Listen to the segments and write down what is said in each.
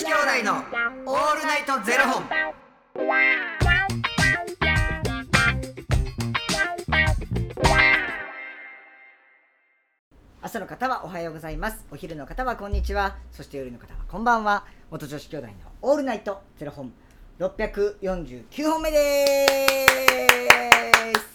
子兄弟のオールナイトゼロ本。朝の方はおはようございます。お昼の方はこんにちは。そして夜の方はこんばんは。元女子兄弟のオールナイトゼロ本649本目です、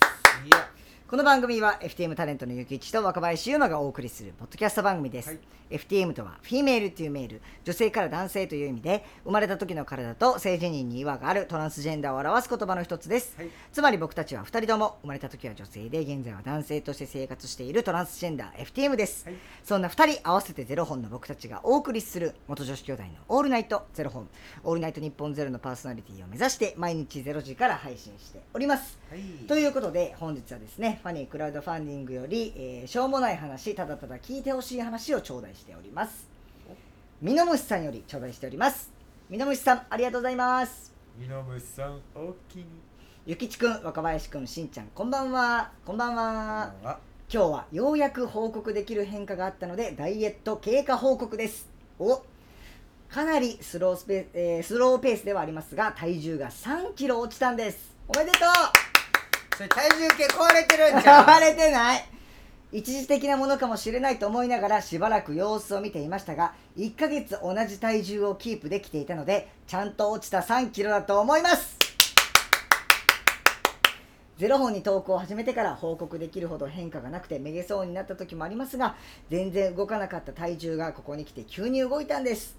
この番組は FTM タレントのゆきいちと若林優馬がお送りするポッドキャスト番組です、はい。FTM とはフィメールというメール。女性から男性という意味で生まれた時の体と性自認に違和があるトランスジェンダーを表す言葉の一つです、はい。つまり僕たちは2人とも生まれた時は女性で現在は男性として生活しているトランスジェンダー FTM です、はい。そんな2人合わせてゼロ本の僕たちがお送りする元女子兄弟のオールナイトゼロ本。オールナイト日本ゼロのパーソナリティを目指して毎日ゼロ時から配信しております。はい。ということで本日はですねファニークラウドファンディングより、えーしょうもない話ただただ聞いてほしい話を頂戴しております。ミノムシさんより頂戴しております。ミノムシさんありがとうございます。みのむさん、おおきに。ゆきちくん若林くんしんちゃんこんばんは。こんばんは。こんばんは。今日はようやく報告できる変化があったのでダイエット経過報告です。お。かなりスロースペ、えースローペースではありますが体重が3キロ落ちたんです。おめでとうそれ体重計壊れてるんじゃん。割れてない。一時的なものかもしれないと思いながらしばらく様子を見ていましたが1ヶ月同じ体重をキープできていたのでちゃんと落ちた3キロだと思います。ゼロ本に投稿を始めてから報告できるほど変化がなくてめげそうになった時もありますが全然動かなかった体重がここに来て急に動いたんです。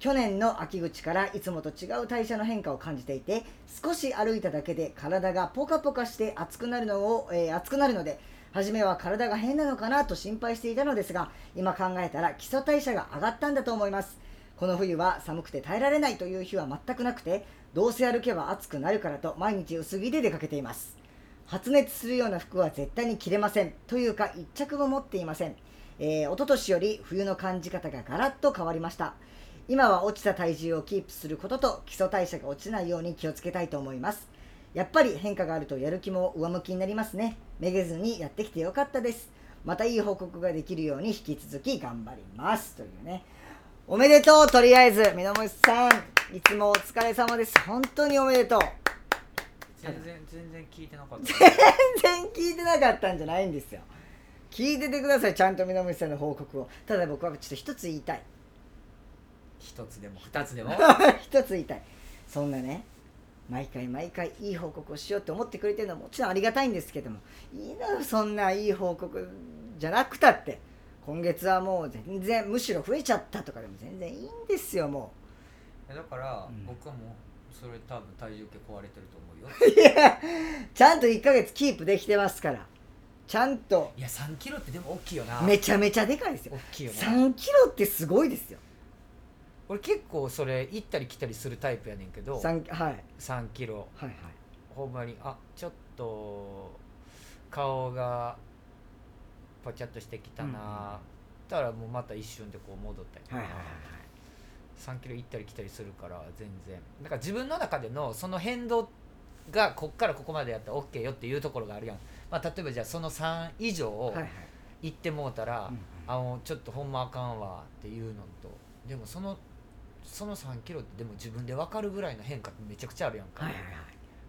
去年の秋口からいつもと違う代謝の変化を感じていて少し歩いただけで体がポカポカして熱くなるのを、えー熱くなるので初めは体が変なのかなと心配していたのですが今考えたら基礎代謝が上がったんだと思います。この冬は寒くて耐えられないという日は全くなくてどうせ歩けば暑くなるからと毎日薄着で出かけています。発熱するような服は絶対に着れません。というか一着も持っていません、えー、一昨年より冬の感じ方がガラッと変わりました。今は落ちた体重をキープすることと基礎代謝が落ちないように気をつけたいと思います。やっぱり変化があるとやる気も上向きになりますね。めげずにやってきてよかったです。またいい報告ができるように引き続き頑張りますというね。おめでとうとりあえずみのもしさん。いつもお疲れ様です。本当におめでとう。全然、全然聞いてなかった。全然聞いてなかったんじゃないんですよ。聞いててください。ちゃんとみのむしさんの報告を。ただ僕はちょっと一つ言いたい一つでも二つでも。一つ言いたいそんなね毎回毎回いい報告をしようって思ってくれてるのはもちろんありがたいんですけどもいいのよそんないい報告じゃなくたって今月はもう全然むしろ増えちゃったとかでも全然いいんですよもだから、うん僕はもう、それ多分体重計壊れてると思うよ。ういやちゃんと1ヶ月キープできてますからちゃんといや、三キロってでも大きいよな。めちゃめちゃでかいですよ大きいよね。3キロってすごいですよ俺結構それ行ったり来たりするタイプやねんけど。三はい。3キロ。はいはい。ほんまにあちょっと顔がぽちゃっとしてきたな、うんうん。たらもうまた一瞬でこう戻ったりとか、はいはいはい3キロ行ったり来たりするから全然。だから自分の中でのその変動がこっからここまでやったら OK よっていうところがあるやん、まあ、例えばじゃあその3以上をはいはい。行ってもうたら、うん。あもうちょっとほんまあかんわっていうのと。でもそのその3キロってでも自分で分かるぐらいの変化ってめちゃくちゃあるやんか、はいはいは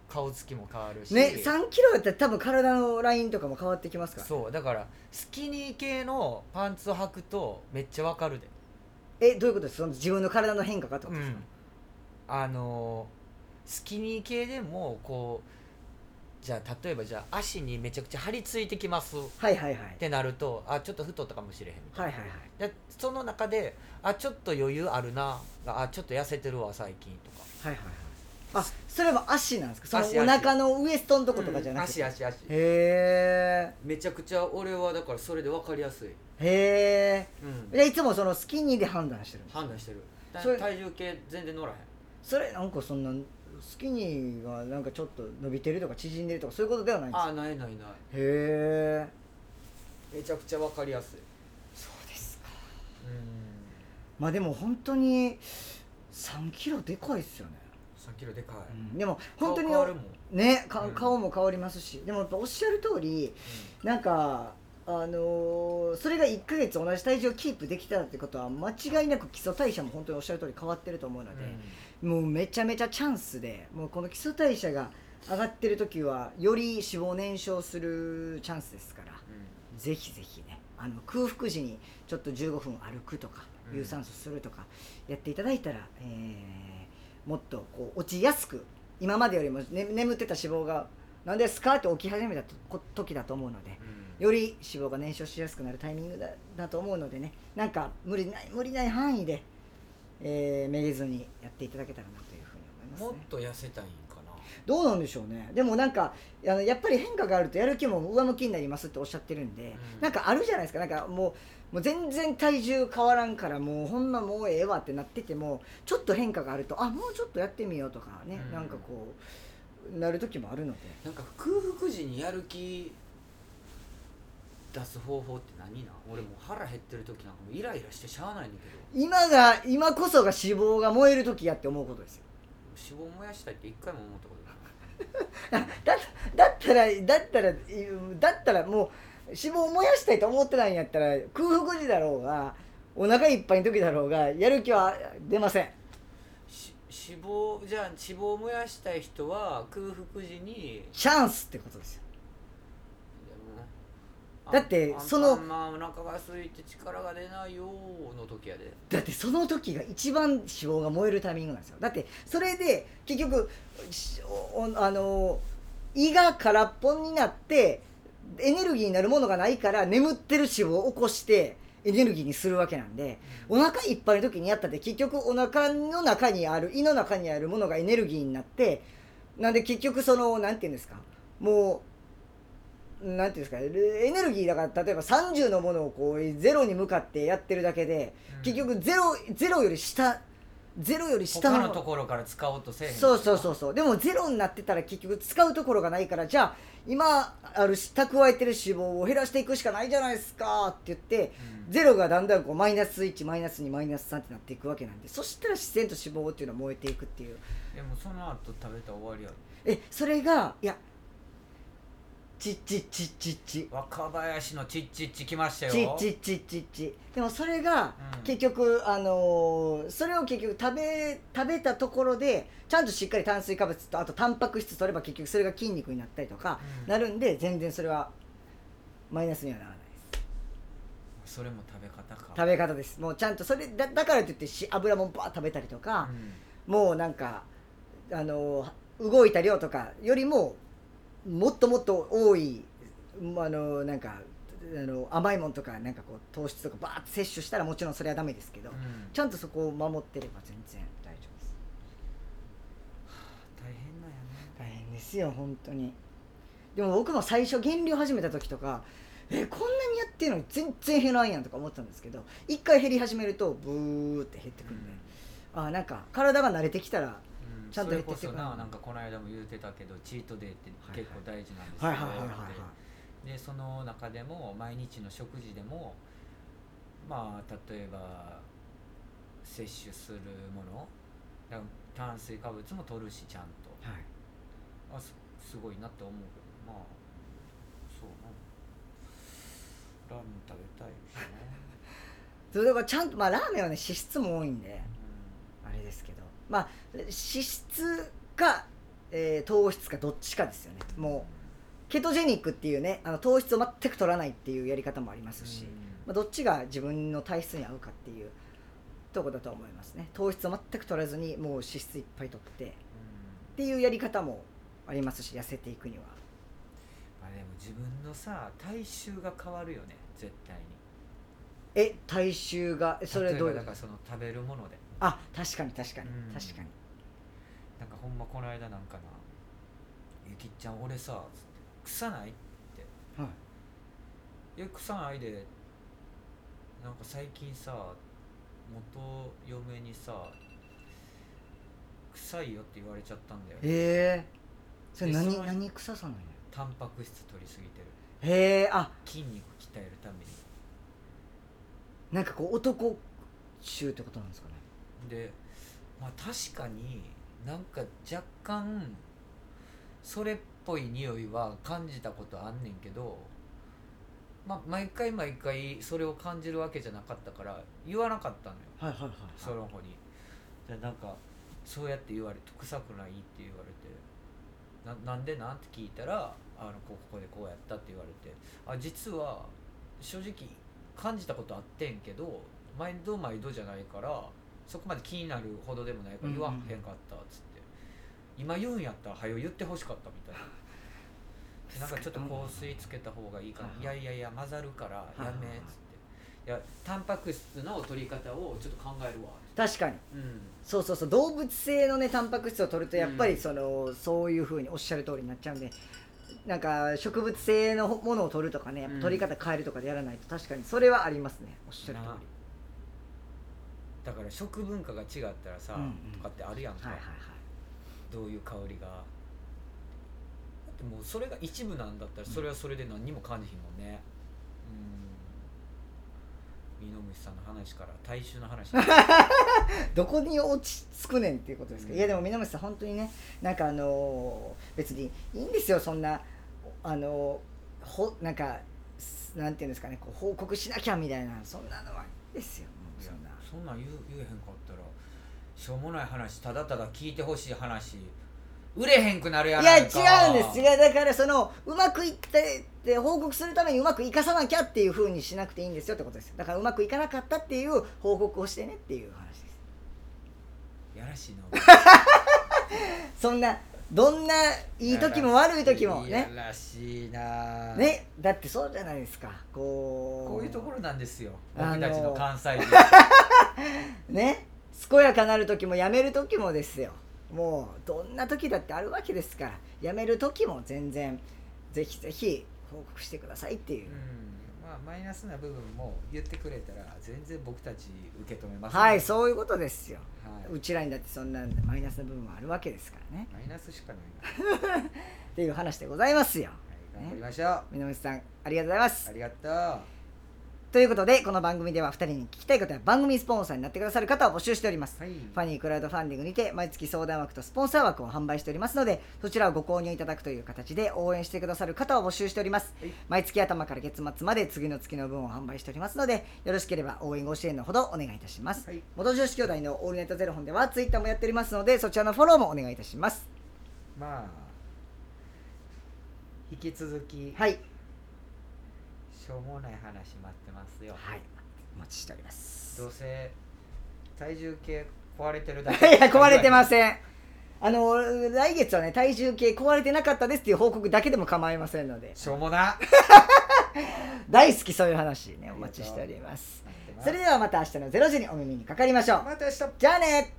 顔つきも変わるし。いね3キロだったら多分体のラインとかも変わってきますから。そうだからスキニー系のパンツを履くとめっちゃ分かるで。えどういうことですその自分の体の変化かってことですか、あのースキニー系でもこうじゃあ例えばじゃあ足にめちゃくちゃ張り付いてきます。っはいはいはい。てなるとあちょっと太ったかもしれへんみたいな。はいはいはい。でその中であちょっと余裕あるなあちょっと痩せてるわ最近とか。はいはいはい。あそれは足なんですか？その足。お腹のウエストのとことかじゃなくて、足足足。へえめちゃくちゃ俺はだからそれで分かりやすい、へえうん。じゃあいつもそのスキニーで判断してる判断してる。体重計全然乗らへん。それなんかそんなスキニーがなんかちょっと伸びてるとか縮んでるとかそういうことではないんですか？あないないない。へえめちゃくちゃ分かりやすい。そうですか。うんまあでも本当に3キロでかいっすよね、3キロでかい、でも本当にねかうん。顔も変わりますし。でもおっしゃる通りなんかあのーそれが1ヶ月同じ体重をキープできたってことは間違いなく基礎代謝も本当におっしゃる通り変わってると思うので、もうめちゃめちゃチャンスでもうこの基礎代謝が上がってる時はより脂肪を燃焼するチャンスですからぜひぜひねあの空腹時にちょっと15分歩くとかうん。有酸素するとかやっていただいたら、えーもっとこう落ちやすく今までよりも、ね、眠ってた脂肪が何ですか？って起き始めた時だと思うのでより脂肪が燃焼しやすくなるタイミングだだと思うのでねなんか無理ない無理ない範囲で、えーめげずにやっていただけたらなというふうに思います、ね、もっと痩せたいんかな。どうなんでしょうね。でもなんかあのやっぱり変化があるとやる気も上向きになりますっておっしゃってるんで、うん。なんかあるじゃないですか。なんかもうもう全然体重変わらんからもうほんまもうええわってなっててもちょっと変化があるとあもうちょっとやってみようとかね、うん。なんかこうなる時もあるので。なんか空腹時にやる気出す方法って何なん？俺もう腹減ってる時なんかもうイライラしてしゃあないんだけど。今が今こそが脂肪が燃える時やって思うことですよ。脂肪燃やしたいって一回も思ったことない。だだったらだったらだったらもう脂肪を燃やしたいと思ってないんやったら空腹時だろうがお腹いっぱいの時だろうがやる気は出ません。し脂肪じゃあ脂肪を燃やしたい人は空腹時にチャンスってことですよ。だってそのアンパンマンお腹が空いて力が出ないよーの時やで。だってその時が一番脂肪が燃えるタイミングなんですよ。だってそれで結局あの胃が空っぽになってエネルギーになるものがないから眠ってる脂肪を起こしてエネルギーにするわけなんでお腹いっぱいの時にやったって結局お腹の中にある胃の中にあるものがエネルギーになってなんで結局そのなんていうんですかもうなんていうんですかエネルギーだから例えば30のものをこうゼロに向かってやってるだけで、うん。結局ゼロゼロより下ゼロより下の他のところから使おうとせえへんそうそうそうそう。でもゼロになってたら結局使うところがないからじゃあ今ある蓄えてる脂肪を減らしていくしかないじゃないですかって言ってうん。ゼロがだんだんこうマイナス1マイナス2マイナス3ってなっていくわけなんでそしたら自然と脂肪っていうのは燃えていくっていう。でもその後食べたら終わりやろ。えそれがいやちっちっちっちっち若林のチッチッチ来ましたよ。ちっちっちっちっちでもそれがうん。結局、あのーそれを結局食べ食べたところでちゃんとしっかり炭水化物とあとタンパク質取れば結局それが筋肉になったりとかうん。なるんで全然それはマイナスにはならないです。それも食べ方か。食べ方です。もうちゃんとそれだだからといってし油もんバーッ食べたりとか、うん。もうなんかあの動いた量とかよりももっともっと多いあのなんかあの甘いもんとかなんかこう糖質とかバーッと摂取したらもちろんそれはダメですけど、うん。ちゃんとそこを守ってれば全然大丈夫です。大変なんやね。大変ですよ本当に。でも僕も最初減量始めた時とかえこんなにやってるのに全然減らんやんとか思ったんですけど一回減り始めるとブーって減ってくるんで、あなんか体が慣れてきたらうんちゃんとそれこ減ってってくるそななんかこの間も言うてたけどチートデーって結構大事なんですはいはいはいはいはい。でその中でも毎日の食事でもまあ例えば摂取するもの炭水化物も取るしちゃんと。はい。あすすごいなって思うけどまあそうなラーメン食べたいしね、そうだからちゃんとまあラーメンはね脂質も多いんで。うあれですけど。まあ脂質か、えー糖質かどっちかですよね。んもうケトジェニックっていうねあの糖質を全く取らないっていうやり方もありますし、うん。まあ、どっちが自分の体質に合うかっていうとこだと思いますね。糖質を全く取らずにもう脂質いっぱい取ってっていうやり方もありますし痩せていくには。まあでも自分のさ体臭が変わるよね絶対に。え体臭がえそれどういうだからその食べるものであ確かに確かに、うん。確かに。なんかほんまこの間なんかな「ゆきっちゃん俺さ」つって「臭ない?」って。はい「いや臭ないで」なんか最近さ元嫁にさ「臭いよ」って言われちゃったんだよへえ。それ何でその何臭さなんや？タンパク質取りすぎてる。へえあ。筋肉鍛えるために。なんかこう男臭ってことなんですかねでまあ確かになんか若干それっぽい匂いは感じたことあんねんけどまあ、毎回毎回それを感じるわけじゃなかったから言わなかったのよ。はいはいはいその子に。でなんかそうやって言われて臭くないって言われてななんでなんて聞いたらあのここでこうやったって言われてあ実は正直感じたことあってんけど毎度毎度じゃないからそこまで気になるほどでもないから言わへんかったっつって、今言うんやったら早う言ってほしかったみたいな。なんかちょっと香水つけた方がいいかな、いやいやいや混ざるからやめっつって、いやタンパク質の取り方をちょっと考えるわ。確かに。うん。そうそうそう。動物性のねタンパク質を取るとやっぱうん。りその、そういうふうにおっしゃる通りになっちゃうんでなんか植物性のものを取るとかね取り方変えるとかでやらないと確かにそれはありますね。おっしゃる通なだから食文化が違ったらさ、うんうん。とかってあるやんか、りはいはいはい。どういう香りが。だってもうそれが一部なんだったらそれはそれで何にも感じひんもんね。うん。猪虫さんの話から大衆の話。に どこに落ち着くねんっていうことですか、うん。いやでも南さん本当にねなんかあのー別にいいんですよそんなあのーほなんかすなんていうんですかねこう報告しなきゃみたいなそんなのはいいですよそんなそん言う言えへんかったらしょうもない話ただただ聞いてほしい話売れへんくなるやいやいかうんです。違うだからそのうまくいってって報告するためにうまくいかさなきゃっていうふうにしなくていいんですよってことですよ。だからうまくいかなかったっていう報告をしてねっていう話です。やらしいな。そんなどんないい時も悪い時もね。やらしいなねだってそうじゃないですか。こう。こういうところなんですよ。僕たちの関西人 ね。健やかなる時もやめる時もですよ。もうどんな時だってあるわけですから。やめる時も全然ぜひぜひ報告してくださいっていう。う、んまあマイナスな部分も言ってくれたら全然僕たち受け止めますはいそそういうことですよ。はい、うちらにだってそんなマイナスな部分もあるわけですからね。マイナスしかない っていう話でございますよ。頑張りましょう、南さんありがとうございます。ありがとうということでこの番組では2人に聞きたいことや番組スポンサーになってくださる方を募集しております。はい。ファニークラウドファンディングにて毎月相談枠とスポンサー枠を販売しておりますのでそちらをご購入いただくという形で応援してくださる方を募集しております、はい。毎月頭から月末まで次の月の分を販売しておりますのでよろしければ応援ご支援のほどお願いいたします、はい。元女子兄弟のオールネットゼロ本ではツイッターもやっておりますのでそちらのフォローもお願いいたします。まあ引き続き、はいしょうもない話待ってますよ、はい。お待ちしております。どうせ体重計壊れてるだ いけや壊れてまんせん。あの来月はね体重計壊れてなかったですっていう報告だけでも構いませんので。しょうもな。大好きそういう話ねお待ちしております。それではまた明日の0時にお耳にかかりましょう。また明日。じゃあね